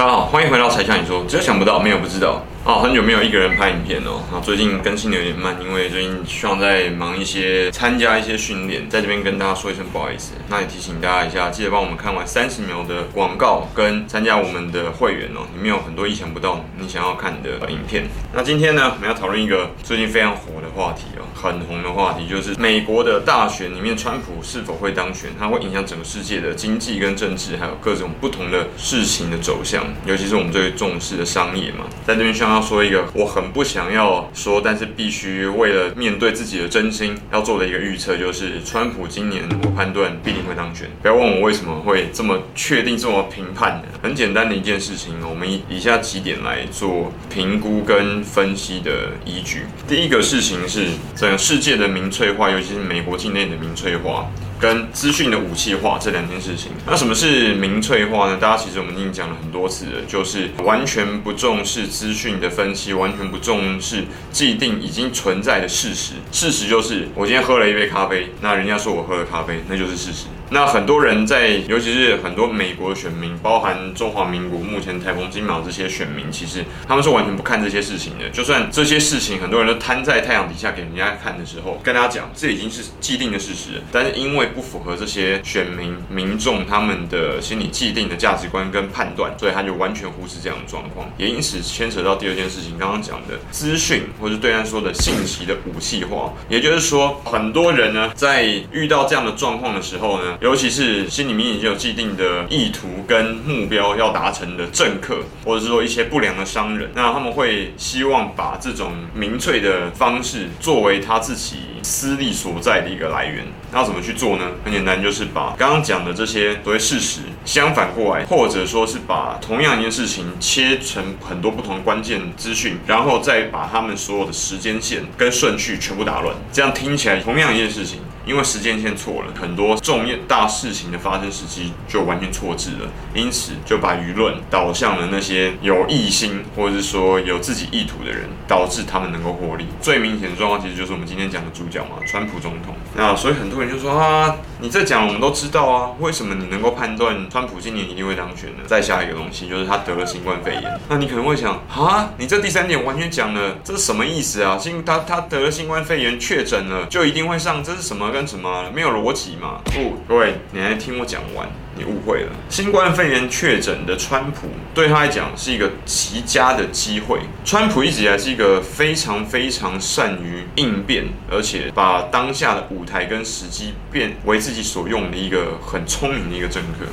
大家好，欢迎回到才想你说，只有想不到，没有不知道。哦，很久没有一个人拍影片哦。那最近更新的有点慢，因为最近希望在忙一些参加一些训练，在这边跟大家说一声不好意思。那也提醒大家一下，记得帮我们看完三十秒的广告跟参加我们的会员哦，里面有很多意想不到你想要看的影片。那今天呢，我们要讨论一个最近非常火的话题哦，很红的话题，就是美国的大选里面，川普是否会当选？它会影响整个世界的经济跟政治，还有各种不同的事情的走向，尤其是我们最重视的商业嘛，在这边需要。要说一个我很不想要说，但是必须为了面对自己的真心要做的一个预测，就是川普今年我判断必定会当选。不要问我为什么会这么确定、这么评判的，很简单的一件事情，我们以以下几点来做评估跟分析的依据。第一个事情是整个世界的民粹化，尤其是美国境内的民粹化。跟资讯的武器化这两件事情，那什么是民粹化呢？大家其实我们已经讲了很多次了，就是完全不重视资讯的分析，完全不重视既定已经存在的事实。事实就是，我今天喝了一杯咖啡，那人家说我喝了咖啡，那就是事实。那很多人在，尤其是很多美国选民，包含中华民国目前台风金马这些选民，其实他们是完全不看这些事情的。就算这些事情很多人都摊在太阳底下给人家看的时候，跟大家讲，这已经是既定的事实。但是因为不符合这些选民民众他们的心理既定的价值观跟判断，所以他就完全忽视这样的状况。也因此牵扯到第二件事情，刚刚讲的资讯，或是对岸说的信息的武器化。也就是说，很多人呢，在遇到这样的状况的时候呢，尤其是心里面已经有既定的意图跟目标要达成的政客，或者是说一些不良的商人，那他们会希望把这种民粹的方式作为他自己私利所在的一个来源。那要怎么去做呢？很简单，就是把刚刚讲的这些所谓事实相反过来，或者说是把同样一件事情切成很多不同关键资讯，然后再把他们所有的时间线跟顺序全部打乱。这样听起来同样一件事情。因为时间线错了，很多重大事情的发生时机就完全错置了，因此就把舆论导向了那些有异心或者是说有自己意图的人，导致他们能够获利。最明显的状况其实就是我们今天讲的主角嘛，川普总统。那所以很多人就说啊，你这讲我们都知道啊，为什么你能够判断川普今年一定会当选呢？再下一个东西就是他得了新冠肺炎。那你可能会想啊，你这第三点完全讲了，这是什么意思啊？新他他得了新冠肺炎确诊了就一定会上，这是什么？跟什么没有逻辑嘛？不，各位，你来听我讲完，你误会了。新冠肺炎确诊的川普，对他来讲是一个极佳的机会。川普一直以来是一个非常非常善于应变，而且把当下的舞台跟时机变为自己所用的一个很聪明的一个政客。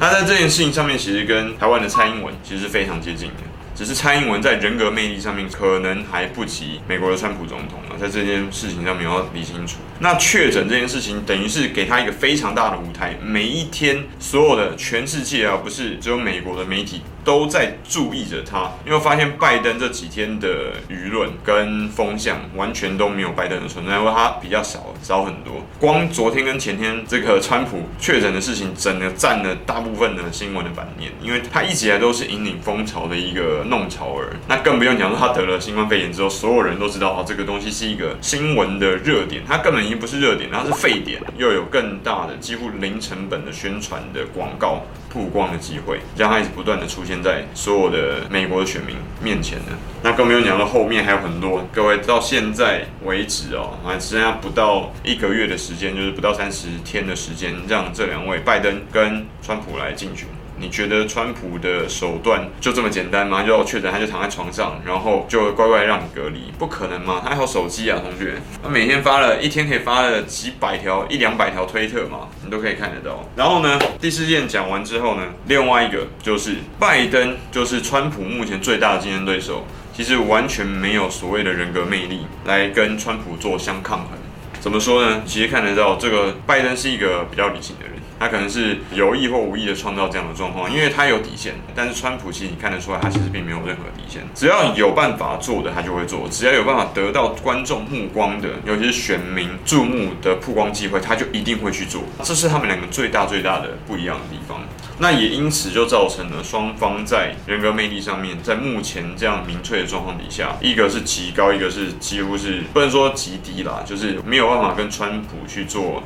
那在这件事情上面，其实跟台湾的蔡英文其实是非常接近的。只是蔡英文在人格魅力上面可能还不及美国的川普总统，在这件事情上面要理清楚。那确诊这件事情等于是给他一个非常大的舞台，每一天所有的全世界啊，不是只有美国的媒体。都在注意着他，因为发现拜登这几天的舆论跟风向完全都没有拜登的存在，因为他比较少少很多。光昨天跟前天这个川普确诊的事情，整个占了大部分的新闻的版面，因为他一直以来都是引领风潮的一个弄潮儿。那更不用讲说他得了新冠肺炎之后，所有人都知道哦，这个东西是一个新闻的热点，它根本已经不是热点，它是沸点，又有更大的几乎零成本的宣传的广告曝光的机会，让它一直不断的出现。在所有的美国的选民面前呢，那更没有讲到后面还有很多。各位到现在为止哦，还只剩下不到一个月的时间，就是不到三十天的时间，让这两位拜登跟川普来竞选。你觉得川普的手段就这么简单吗？就要确诊他就躺在床上，然后就乖乖让你隔离？不可能吗？他还有手机啊，同学，他每天发了一天可以发了几百条、一两百条推特嘛，你都可以看得到。然后呢，第四件讲完之后呢，另外一个就是拜登，就是川普目前最大的竞争对手，其实完全没有所谓的人格魅力来跟川普做相抗衡。怎么说呢？其实看得到这个拜登是一个比较理性的人。他可能是有意或无意的创造这样的状况，因为他有底线。但是川普其实你看得出来，他其实并没有任何底线。只要有办法做的，他就会做；只要有办法得到观众目光的，尤其是选民注目的曝光机会，他就一定会去做。这是他们两个最大最大的不一样的地方。那也因此就造成了双方在人格魅力上面，在目前这样民粹的状况底下，一个是极高，一个是几乎是不能说极低啦，就是没有办办法跟川普去做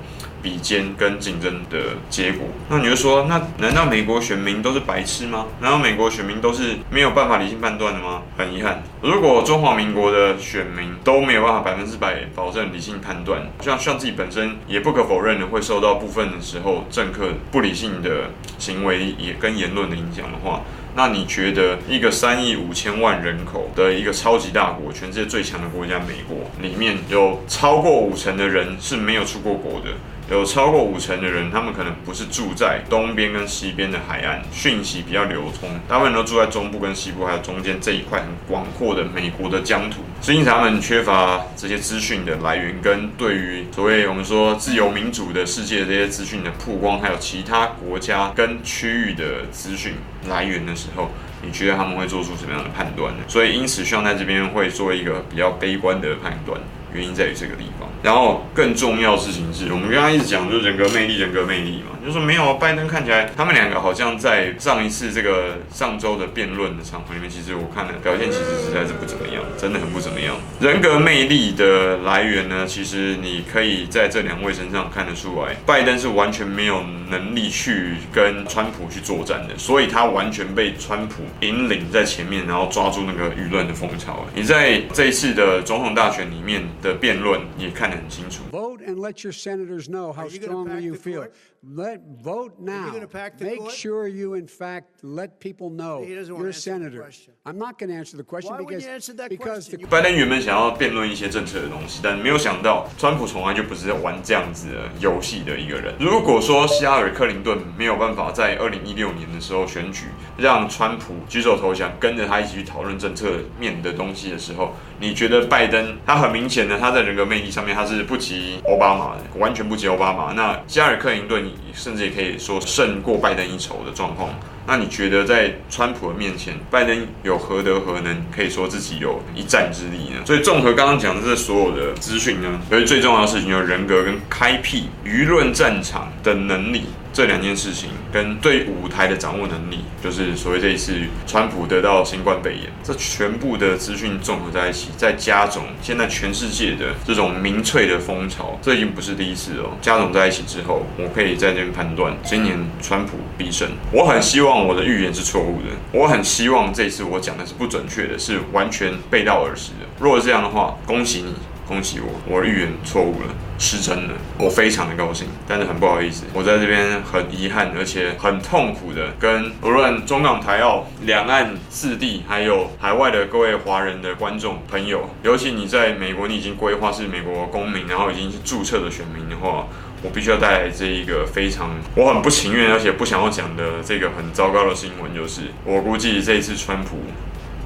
比肩跟竞争的结果。那你就说，那难道美国选民都是白痴吗？难道美国选民都是没有办法理性判断的吗？很遗憾，如果中华民国的选民都没有办法百分之百保证理性判断，像像自己本身也不可否认的会受到部分的时候政客不理性的行为也跟言论的影响的话。那你觉得一个三亿五千万人口的一个超级大国，全世界最强的国家美国，里面有超过五成的人是没有出过国的？有超过五成的人，他们可能不是住在东边跟西边的海岸，讯息比较流通。大部分人都住在中部跟西部，还有中间这一块很广阔的美国的疆土。所以他们缺乏这些资讯的来源，跟对于所谓我们说自由民主的世界这些资讯的曝光，还有其他国家跟区域的资讯来源的时候，你觉得他们会做出什么样的判断呢？所以因此，希望在这边会做一个比较悲观的判断。原因在于这个地方，然后更重要的事情是我们刚刚一直讲就是人格魅力，人格魅力嘛，就是说没有拜登看起来他们两个好像在上一次这个上周的辩论的场合里面，其实我看的表现其实实在是不怎么样，真的很不怎么样。人格魅力的来源呢，其实你可以在这两位身上看得出来，拜登是完全没有能力去跟川普去作战的，所以他完全被川普引领在前面，然后抓住那个舆论的风潮。你在这一次的总统大选里面。的辩论也看得很清楚。Vote and let your senators know how strongly you feel. Let vote now. Make sure you, in fact, let people know you're a senator. I'm not going to answer the question because because 拜登原本想要辩论一些政策的东西，但没有想到川普从来就不是在玩这样子的游戏的一个人。如果说希拉里·克林顿没有办法在二零一六年的时候选举让川普举手投降，跟着他一起去讨论政策面的东西的时候，你觉得拜登他很明显的他在人格魅力上面他是不及奥巴马的，完全不及奥巴马。那加尔·克林顿。甚至也可以说胜过拜登一筹的状况。那你觉得在川普的面前，拜登有何德何能，可以说自己有一战之力呢？所以综合刚刚讲的这所有的资讯呢，所以最重要的事情就是人格跟开辟舆论战场的能力。这两件事情跟对舞台的掌握能力，就是所谓这一次川普得到新冠肺炎，这全部的资讯综合在一起，再加总现在全世界的这种民粹的风潮，这已经不是第一次了。加总在一起之后，我可以在这边判断，今年川普必胜。我很希望我的预言是错误的，我很希望这次我讲的是不准确的，是完全背道而驰的。如果这样的话，恭喜你。恭喜我，我的预言错误了，失真了，我非常的高兴，但是很不好意思，我在这边很遗憾，而且很痛苦的跟无论中港台澳两岸四地，还有海外的各位华人的观众朋友，尤其你在美国，你已经规划是美国公民，然后已经是注册的选民的话，我必须要带来这一个非常我很不情愿，而且不想要讲的这个很糟糕的新闻，就是我估计这一次川普。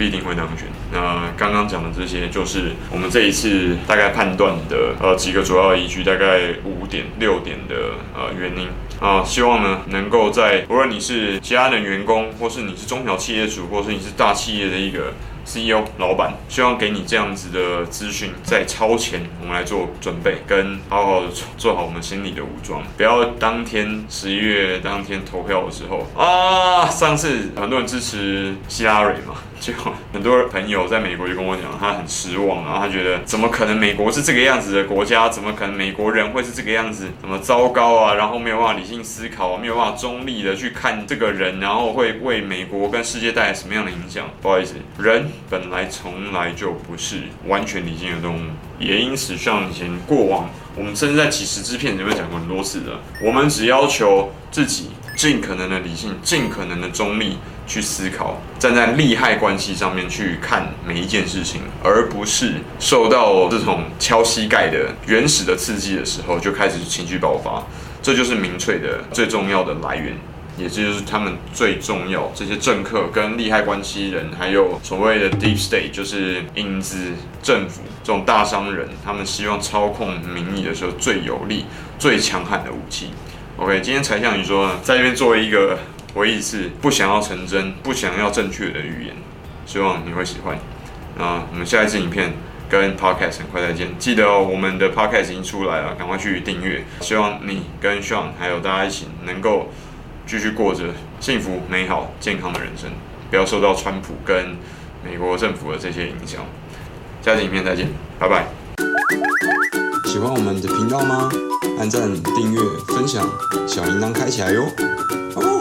必定会当选。那刚刚讲的这些，就是我们这一次大概判断的呃几个主要依据，大概五点六点的呃原因啊。希望呢能够在无论你是其他的员工，或是你是中小企业主，或是你是大企业的一个 CEO 老板，希望给你这样子的资讯，在超前我们来做准备，跟好好的做好我们心理的武装，不要当天十一月当天投票的时候啊，上次很多人支持希拉蕊嘛。就很多朋友在美国就跟我讲，他很失望，然后他觉得怎么可能美国是这个样子的国家？怎么可能美国人会是这个样子？怎么糟糕啊？然后没有办法理性思考，没有办法中立的去看这个人，然后会为美国跟世界带来什么样的影响？不好意思，人本来从来就不是完全理性的动物，也因此像以前过往，我们甚至在几十支片里面讲过很多次的，我们只要求自己尽可能的理性，尽可能的中立。去思考，站在利害关系上面去看每一件事情，而不是受到这种敲膝盖的原始的刺激的时候就开始情绪爆发。这就是民粹的最重要的来源，也就是他们最重要这些政客跟利害关系人，还有所谓的 deep state，就是影子政府这种大商人，他们希望操控民意的时候最有力、最强悍的武器。OK，今天柴 Sean 你说，在这边作为一个。我一是不想要成真，不想要正确的预言，希望你会喜欢。那我们下一次影片跟 Podcast 很快再见，记得哦，我们的 Podcast 已经出来了，赶快去订阅。希望你跟 Sean 还有大家一起能够继续过着幸福、美好、健康的人生，不要受到川普跟美国政府的这些影响。下次影片再见，拜拜。喜欢我们的频道吗？按赞、订阅、分享，小铃铛开起来哟！哦